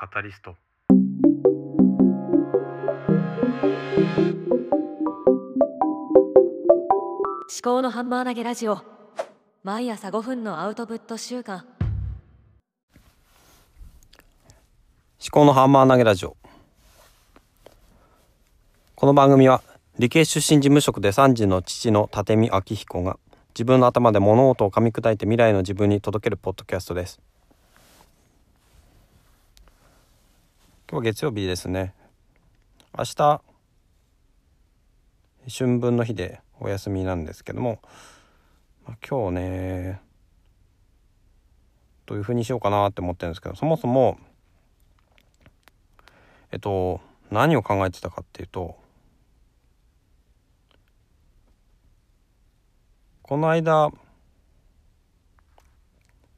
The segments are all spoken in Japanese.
カタリスト。思考のハンマー投げラジオ。毎朝5分のアウトプット週間。思考のハンマー投げラジオ。この番組は理系出身事務職で3児の父の立見明彦が自分の頭で物事を噛み砕いて未来の自分に届けるポッドキャストです今日は月曜日ですね。明日春分の日でお休みなんですけども、まあ今日ねどういう風にしようかなって思ってるんですけどそもそもえっと何を考えてたかっていうとこの間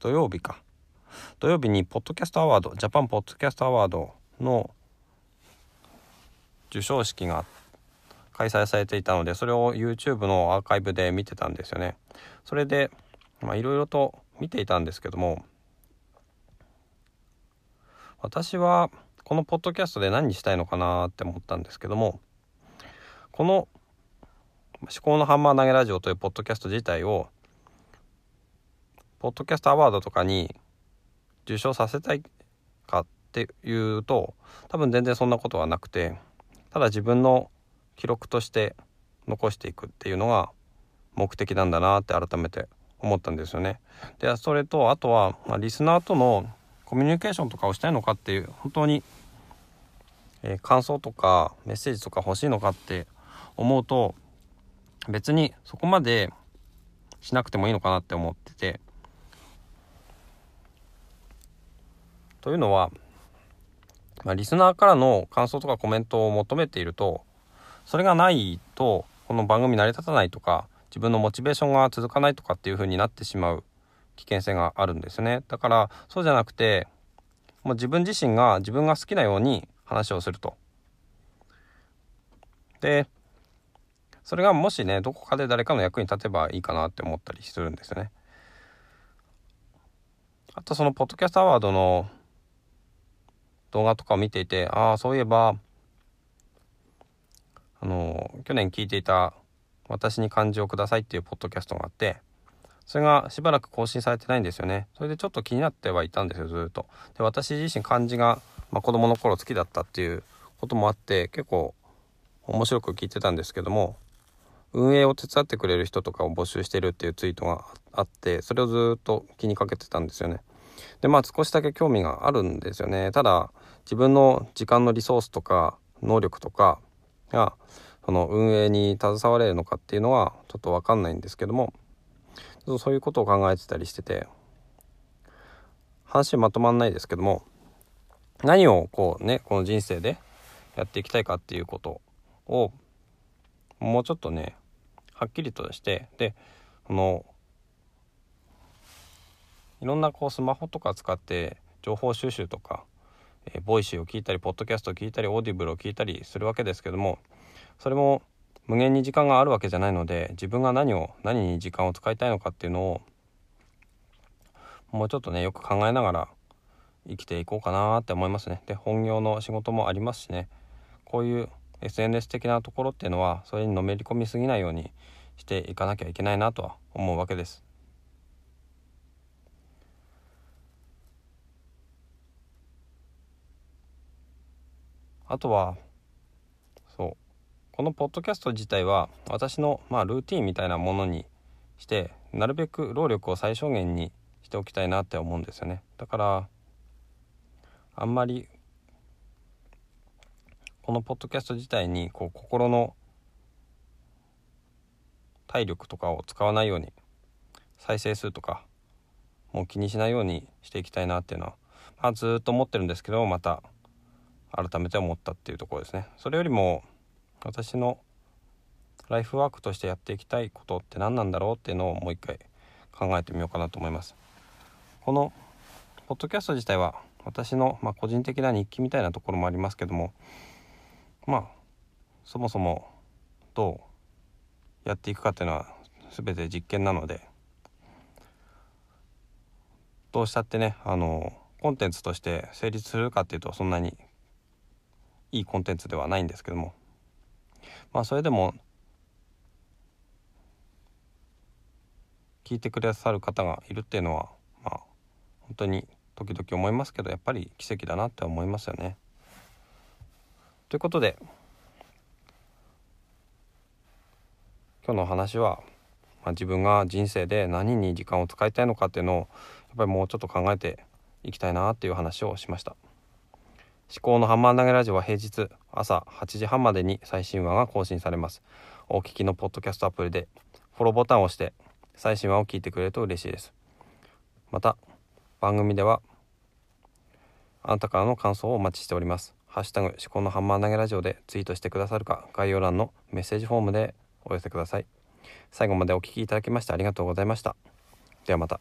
土曜日か。土曜日にポッドキャストアワードジャパンポッドキャストアワードの授賞式が開催されていたのでそれを YouTube のアーカイブで見てたんですよね。それでまあいろいろと見ていたんですけども私はこのポッドキャストで何にしたいのかなって思ったんですけどもこの「思考のハンマー投げラジオ」というポッドキャスト自体をポッドキャストアワードとかに受賞させたいかっていうと多分全然そんなことはなくてただ自分の記録として残していくっていうのが目的なんだなって改めて思ったんですよね。でそれとあとは、まあ、リスナーとのコミュニケーションとかをしたいのかっていう本当に、えー感想とかメッセージとか欲しいのかって思うと別にそこまでしなくてもいいのかなって思ってて。というのは、まあ、リスナーからの感想とかコメントを求めているとそれがないとこの番組成り立たないとか自分のモチベーションが続かないとかっていう風になってしまう危険性があるんですね。だからそうじゃなくてもう自分自身が自分が好きなように話をすると。でそれがもしねどこかで誰かの役に立てばいいかなって思ったりするんですよね。あとそのポッドキャストアワードの動画とかを見ていてああそういえばあの去年聞いていた「私に漢字をください」っていうポッドキャストがあってそれがしばらく更新されてないんですよね。それでちょっと気になってはいたんですよずっと。で私自身漢字が、まあ、子供の頃好きだったっていうこともあって結構面白く聞いてたんですけども運営を手伝ってくれる人とかを募集してるっていうツイートがあってそれをずっと気にかけてたんですよね。でまあ少しだけ興味があるんですよね。ただ自分の時間のリソースとか能力とかがその運営に携われるのかっていうのはちょっと分かんないんですけどもそういうことを考えてたりしてて話まとまんないですけども何をこうねこの人生でやっていきたいかっていうことをもうちょっとねはっきりとしてでこのいろんなこうスマホとか使って情報収集とかえーボイシーを聞いたりポッドキャストを聞いたりオーディブルを聞いたりするわけですけどもそれも無限に時間があるわけじゃないので自分が何を何に時間を使いたいのかっていうのをもうちょっとねよく考えながら生きていこうかなって思いますね。で本業の仕事もありますしねこういう SNS 的なところっていうのはそれにのめり込みすぎないようにしていかなきゃいけないなとは思うわけです。あとはそう。このポッドキャスト自体は私のまあルーティンみたいなものにしてなるべく労力を最小限にしておきたいなって思うんですよね。だからあんまりこのポッドキャスト自体にこう心の体力とかを使わないように再生数とかもう気にしないようにしていきたいなっていうのは、まあ、ずっと思ってるんですけどまた。改めて思ったっていうところですね。それよりも私のライフワークとしてやっていきたいことって何なんだろうっていうのをもう一回考えてみようかなと思います。このポッドキャスト自体は私の、まあ、個人的な日記みたいなところもありますけどもまあそもそもどうやっていくかっていうのは全て実験なのでどうしたってねあのコンテンツとして成立するかっていうとそんなにいいコンテンツではないんですけどもまあそれでも聞いてくださる方がいるっていうのはまあ本当に時々思いますけどやっぱり奇跡だなって思いますよね。ということで今日の話は、まあ、自分が人生で何に時間を使いたいのかっていうのをやっぱりもうちょっと考えていきたいなっていう話をしました。思考のハンマー投げラジオは平日朝8時半までに最新話が更新されます。お聞きのポッドキャストアプリでフォローボタンを押して最新話を聞いてくれると嬉しいです。また番組ではあなたからの感想をお待ちしております。ハッシュタグ思考のハンマー投げラジオでツイートしてくださるか概要欄のメッセージフォームでお寄せください。最後までお聴きいただきましてありがとうございました。ではまた。